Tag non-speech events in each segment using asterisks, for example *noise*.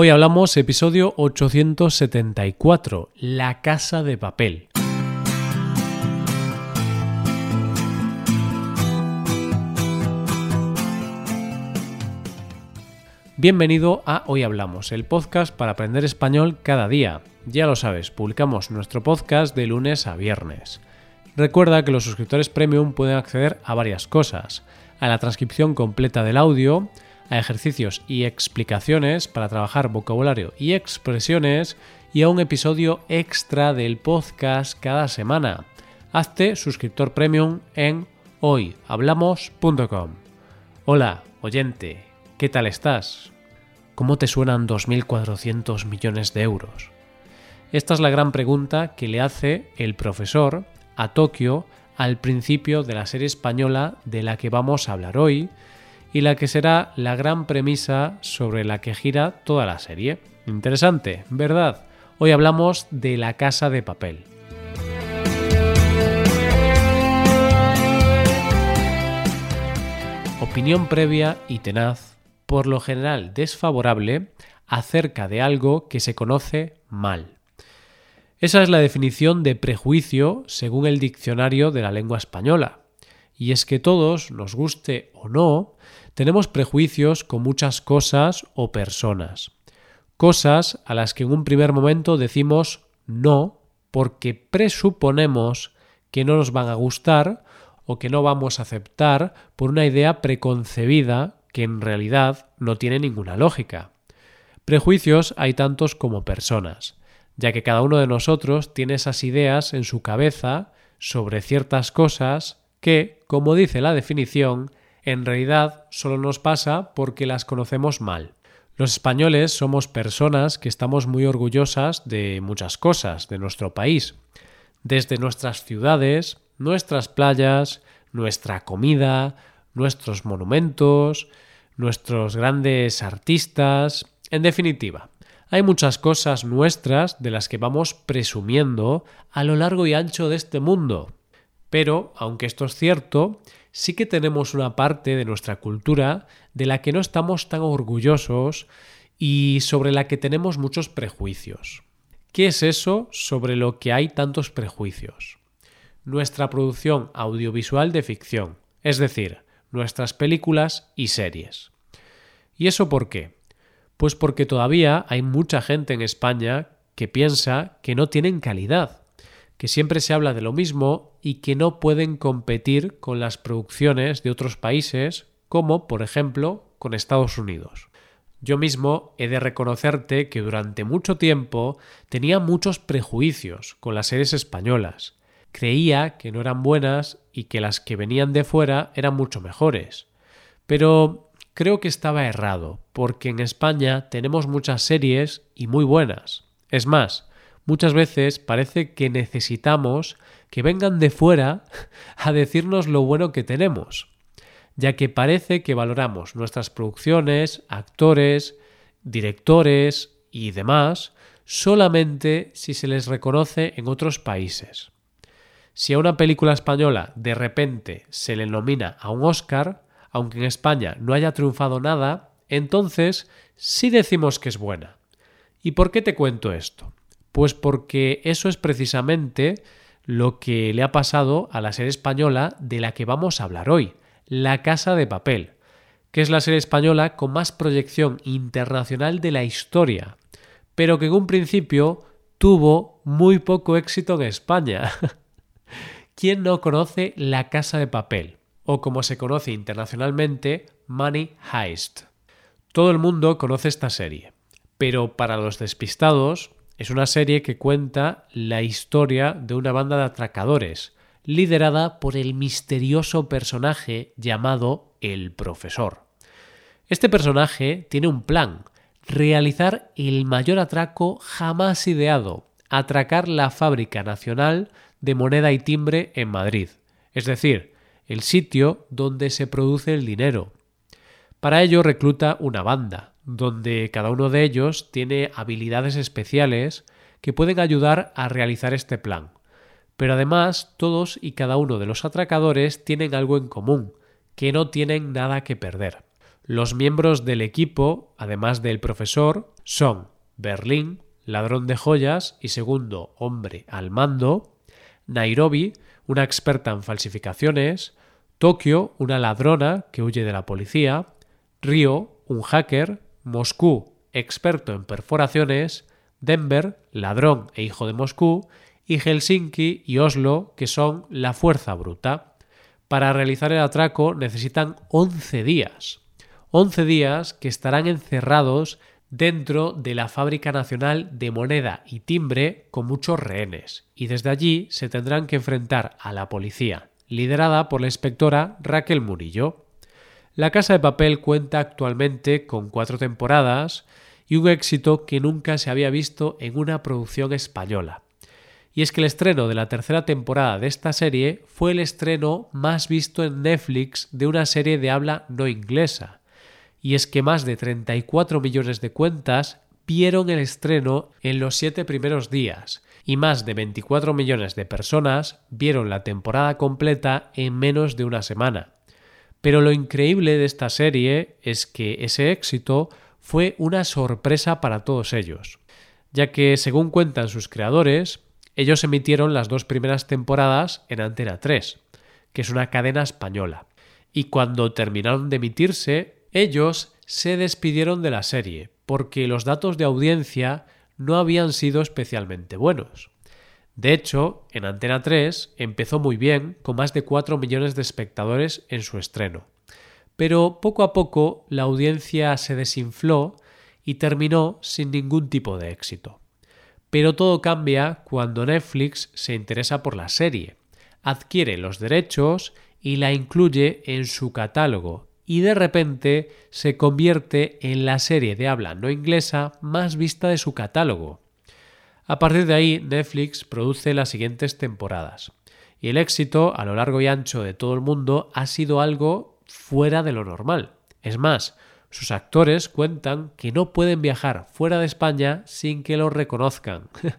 Hoy hablamos episodio 874, La casa de papel. Bienvenido a Hoy Hablamos, el podcast para aprender español cada día. Ya lo sabes, publicamos nuestro podcast de lunes a viernes. Recuerda que los suscriptores premium pueden acceder a varias cosas, a la transcripción completa del audio, a ejercicios y explicaciones para trabajar vocabulario y expresiones y a un episodio extra del podcast cada semana. Hazte suscriptor premium en hoyhablamos.com. Hola, oyente, ¿qué tal estás? ¿Cómo te suenan 2.400 millones de euros? Esta es la gran pregunta que le hace el profesor a Tokio al principio de la serie española de la que vamos a hablar hoy y la que será la gran premisa sobre la que gira toda la serie. Interesante, ¿verdad? Hoy hablamos de la casa de papel. Opinión previa y tenaz, por lo general desfavorable, acerca de algo que se conoce mal. Esa es la definición de prejuicio según el diccionario de la lengua española. Y es que todos, nos guste o no, tenemos prejuicios con muchas cosas o personas. Cosas a las que en un primer momento decimos no porque presuponemos que no nos van a gustar o que no vamos a aceptar por una idea preconcebida que en realidad no tiene ninguna lógica. Prejuicios hay tantos como personas, ya que cada uno de nosotros tiene esas ideas en su cabeza sobre ciertas cosas que, como dice la definición, en realidad solo nos pasa porque las conocemos mal. Los españoles somos personas que estamos muy orgullosas de muchas cosas de nuestro país, desde nuestras ciudades, nuestras playas, nuestra comida, nuestros monumentos, nuestros grandes artistas, en definitiva. Hay muchas cosas nuestras de las que vamos presumiendo a lo largo y ancho de este mundo. Pero, aunque esto es cierto, sí que tenemos una parte de nuestra cultura de la que no estamos tan orgullosos y sobre la que tenemos muchos prejuicios. ¿Qué es eso sobre lo que hay tantos prejuicios? Nuestra producción audiovisual de ficción, es decir, nuestras películas y series. ¿Y eso por qué? Pues porque todavía hay mucha gente en España que piensa que no tienen calidad, que siempre se habla de lo mismo y que no pueden competir con las producciones de otros países, como por ejemplo con Estados Unidos. Yo mismo he de reconocerte que durante mucho tiempo tenía muchos prejuicios con las series españolas. Creía que no eran buenas y que las que venían de fuera eran mucho mejores. Pero creo que estaba errado, porque en España tenemos muchas series y muy buenas. Es más, muchas veces parece que necesitamos que vengan de fuera *laughs* a decirnos lo bueno que tenemos, ya que parece que valoramos nuestras producciones, actores, directores y demás solamente si se les reconoce en otros países. Si a una película española de repente se le nomina a un Oscar, aunque en España no haya triunfado nada, entonces sí decimos que es buena. ¿Y por qué te cuento esto? Pues porque eso es precisamente lo que le ha pasado a la serie española de la que vamos a hablar hoy, La Casa de Papel, que es la serie española con más proyección internacional de la historia, pero que en un principio tuvo muy poco éxito en España. *laughs* ¿Quién no conoce La Casa de Papel? O como se conoce internacionalmente, Money Heist. Todo el mundo conoce esta serie, pero para los despistados, es una serie que cuenta la historia de una banda de atracadores, liderada por el misterioso personaje llamado el profesor. Este personaje tiene un plan, realizar el mayor atraco jamás ideado, atracar la Fábrica Nacional de Moneda y Timbre en Madrid, es decir, el sitio donde se produce el dinero. Para ello recluta una banda, donde cada uno de ellos tiene habilidades especiales que pueden ayudar a realizar este plan. Pero además todos y cada uno de los atracadores tienen algo en común, que no tienen nada que perder. Los miembros del equipo, además del profesor, son Berlín, ladrón de joyas y segundo hombre al mando, Nairobi, una experta en falsificaciones, Tokio, una ladrona que huye de la policía, Río, un hacker, Moscú, experto en perforaciones, Denver, ladrón e hijo de Moscú, y Helsinki y Oslo, que son la fuerza bruta. Para realizar el atraco necesitan 11 días. 11 días que estarán encerrados dentro de la Fábrica Nacional de Moneda y Timbre con muchos rehenes, y desde allí se tendrán que enfrentar a la policía, liderada por la inspectora Raquel Murillo. La Casa de Papel cuenta actualmente con cuatro temporadas y un éxito que nunca se había visto en una producción española. Y es que el estreno de la tercera temporada de esta serie fue el estreno más visto en Netflix de una serie de habla no inglesa. Y es que más de 34 millones de cuentas vieron el estreno en los siete primeros días y más de 24 millones de personas vieron la temporada completa en menos de una semana. Pero lo increíble de esta serie es que ese éxito fue una sorpresa para todos ellos, ya que, según cuentan sus creadores, ellos emitieron las dos primeras temporadas en Antena 3, que es una cadena española, y cuando terminaron de emitirse, ellos se despidieron de la serie, porque los datos de audiencia no habían sido especialmente buenos. De hecho, en Antena 3 empezó muy bien, con más de 4 millones de espectadores en su estreno. Pero poco a poco la audiencia se desinfló y terminó sin ningún tipo de éxito. Pero todo cambia cuando Netflix se interesa por la serie, adquiere los derechos y la incluye en su catálogo y de repente se convierte en la serie de habla no inglesa más vista de su catálogo. A partir de ahí, Netflix produce las siguientes temporadas. Y el éxito a lo largo y ancho de todo el mundo ha sido algo fuera de lo normal. Es más, sus actores cuentan que no pueden viajar fuera de España sin que lo reconozcan. *laughs*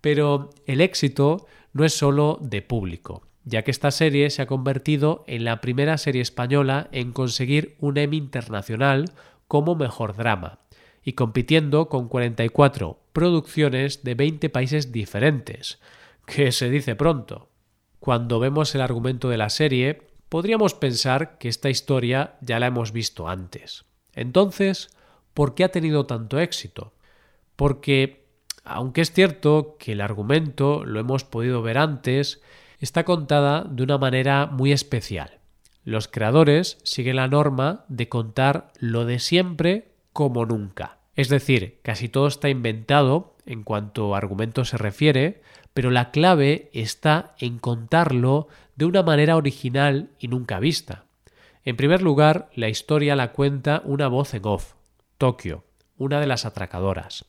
Pero el éxito no es solo de público, ya que esta serie se ha convertido en la primera serie española en conseguir un Emmy internacional como mejor drama y compitiendo con 44 producciones de 20 países diferentes, que se dice pronto. Cuando vemos el argumento de la serie, podríamos pensar que esta historia ya la hemos visto antes. Entonces, ¿por qué ha tenido tanto éxito? Porque, aunque es cierto que el argumento lo hemos podido ver antes, está contada de una manera muy especial. Los creadores siguen la norma de contar lo de siempre como nunca. Es decir, casi todo está inventado en cuanto a argumento se refiere, pero la clave está en contarlo de una manera original y nunca vista. En primer lugar, la historia la cuenta una voz en off, Tokio, una de las atracadoras.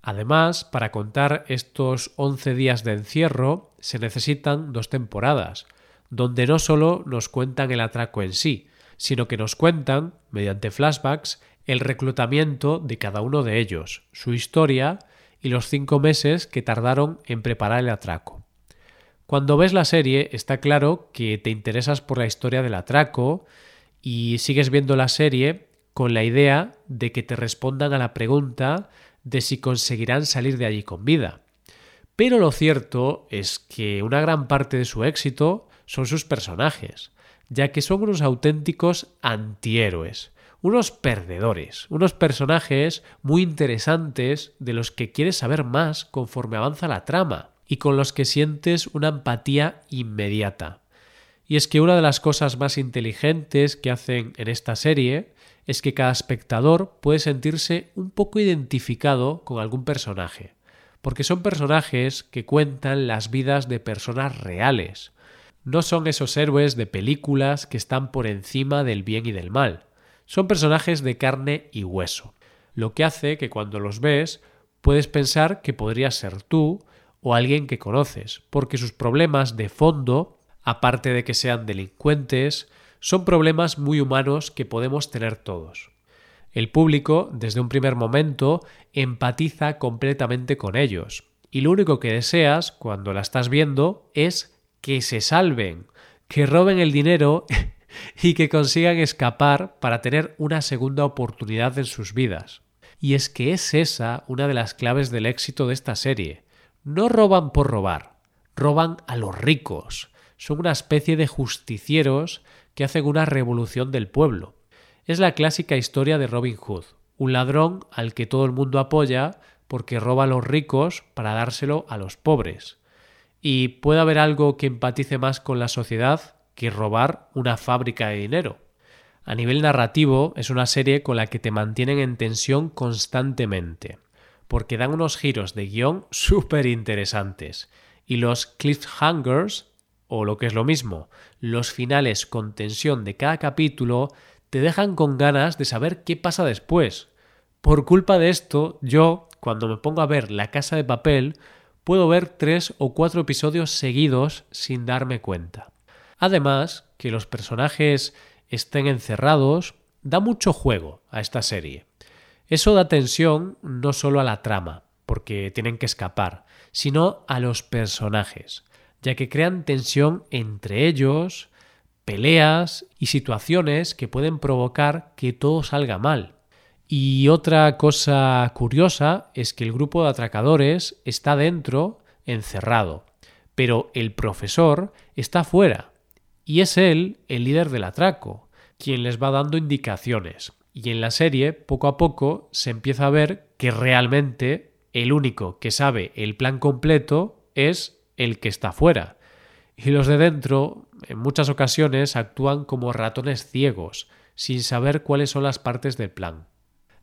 Además, para contar estos 11 días de encierro se necesitan dos temporadas, donde no solo nos cuentan el atraco en sí, sino que nos cuentan, mediante flashbacks, el reclutamiento de cada uno de ellos, su historia y los cinco meses que tardaron en preparar el atraco. Cuando ves la serie está claro que te interesas por la historia del atraco y sigues viendo la serie con la idea de que te respondan a la pregunta de si conseguirán salir de allí con vida. Pero lo cierto es que una gran parte de su éxito son sus personajes, ya que son unos auténticos antihéroes, unos perdedores, unos personajes muy interesantes de los que quieres saber más conforme avanza la trama y con los que sientes una empatía inmediata. Y es que una de las cosas más inteligentes que hacen en esta serie es que cada espectador puede sentirse un poco identificado con algún personaje, porque son personajes que cuentan las vidas de personas reales. No son esos héroes de películas que están por encima del bien y del mal, son personajes de carne y hueso, lo que hace que cuando los ves puedes pensar que podría ser tú o alguien que conoces, porque sus problemas de fondo, aparte de que sean delincuentes, son problemas muy humanos que podemos tener todos. El público, desde un primer momento, empatiza completamente con ellos, y lo único que deseas cuando la estás viendo es que se salven, que roben el dinero *laughs* y que consigan escapar para tener una segunda oportunidad en sus vidas. Y es que es esa una de las claves del éxito de esta serie. No roban por robar, roban a los ricos. Son una especie de justicieros que hacen una revolución del pueblo. Es la clásica historia de Robin Hood, un ladrón al que todo el mundo apoya porque roba a los ricos para dárselo a los pobres. Y puede haber algo que empatice más con la sociedad que robar una fábrica de dinero. A nivel narrativo es una serie con la que te mantienen en tensión constantemente, porque dan unos giros de guion súper interesantes. Y los cliffhangers, o lo que es lo mismo, los finales con tensión de cada capítulo, te dejan con ganas de saber qué pasa después. Por culpa de esto, yo, cuando me pongo a ver La Casa de Papel, puedo ver tres o cuatro episodios seguidos sin darme cuenta. Además, que los personajes estén encerrados da mucho juego a esta serie. Eso da tensión no solo a la trama, porque tienen que escapar, sino a los personajes, ya que crean tensión entre ellos, peleas y situaciones que pueden provocar que todo salga mal. Y otra cosa curiosa es que el grupo de atracadores está dentro, encerrado, pero el profesor está fuera, y es él el líder del atraco, quien les va dando indicaciones. Y en la serie, poco a poco, se empieza a ver que realmente el único que sabe el plan completo es el que está fuera. Y los de dentro, en muchas ocasiones, actúan como ratones ciegos, sin saber cuáles son las partes del plan.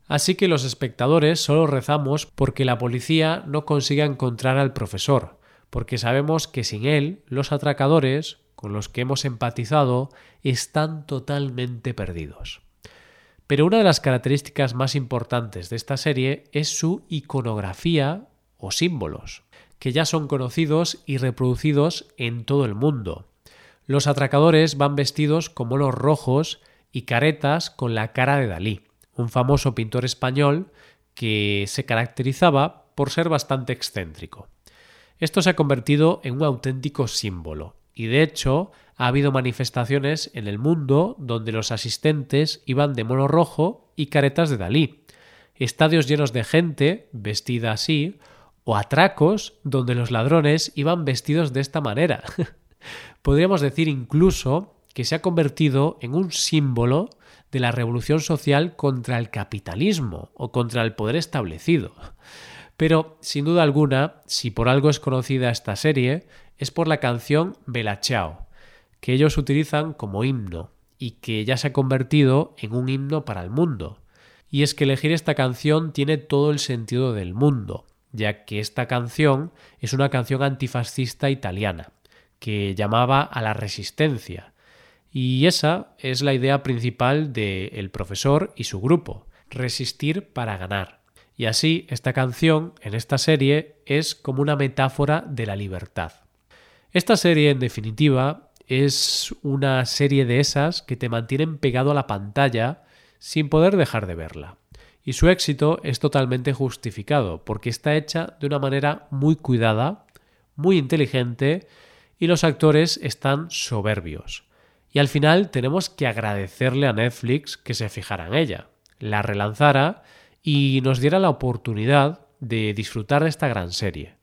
Así que los espectadores solo rezamos porque la policía no consiga encontrar al profesor, porque sabemos que sin él los atracadores con los que hemos empatizado están totalmente perdidos. Pero una de las características más importantes de esta serie es su iconografía o símbolos, que ya son conocidos y reproducidos en todo el mundo. Los atracadores van vestidos como los rojos y caretas con la cara de Dalí, un famoso pintor español que se caracterizaba por ser bastante excéntrico. Esto se ha convertido en un auténtico símbolo y de hecho ha habido manifestaciones en el mundo donde los asistentes iban de mono rojo y caretas de Dalí, estadios llenos de gente vestida así, o atracos donde los ladrones iban vestidos de esta manera. *laughs* Podríamos decir incluso que se ha convertido en un símbolo de la revolución social contra el capitalismo o contra el poder establecido. Pero, sin duda alguna, si por algo es conocida esta serie, es por la canción Bella Ciao, que ellos utilizan como himno y que ya se ha convertido en un himno para el mundo. Y es que elegir esta canción tiene todo el sentido del mundo, ya que esta canción es una canción antifascista italiana, que llamaba a la resistencia. Y esa es la idea principal del profesor y su grupo, resistir para ganar. Y así esta canción en esta serie es como una metáfora de la libertad. Esta serie, en definitiva, es una serie de esas que te mantienen pegado a la pantalla sin poder dejar de verla. Y su éxito es totalmente justificado, porque está hecha de una manera muy cuidada, muy inteligente, y los actores están soberbios. Y al final tenemos que agradecerle a Netflix que se fijara en ella, la relanzara y nos diera la oportunidad de disfrutar de esta gran serie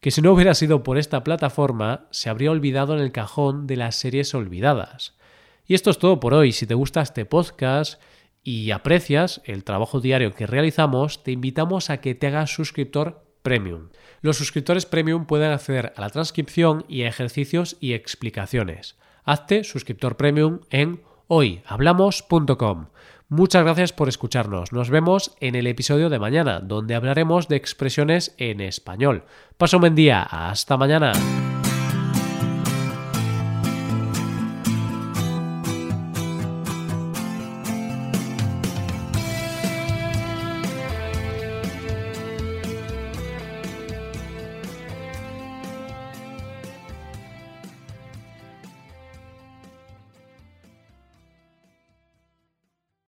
que si no hubiera sido por esta plataforma se habría olvidado en el cajón de las series olvidadas. Y esto es todo por hoy. Si te gusta este podcast y aprecias el trabajo diario que realizamos, te invitamos a que te hagas suscriptor premium. Los suscriptores premium pueden acceder a la transcripción y a ejercicios y explicaciones. Hazte suscriptor premium en hoyhablamos.com. Muchas gracias por escucharnos. Nos vemos en el episodio de mañana, donde hablaremos de expresiones en español. Paso un buen día. Hasta mañana.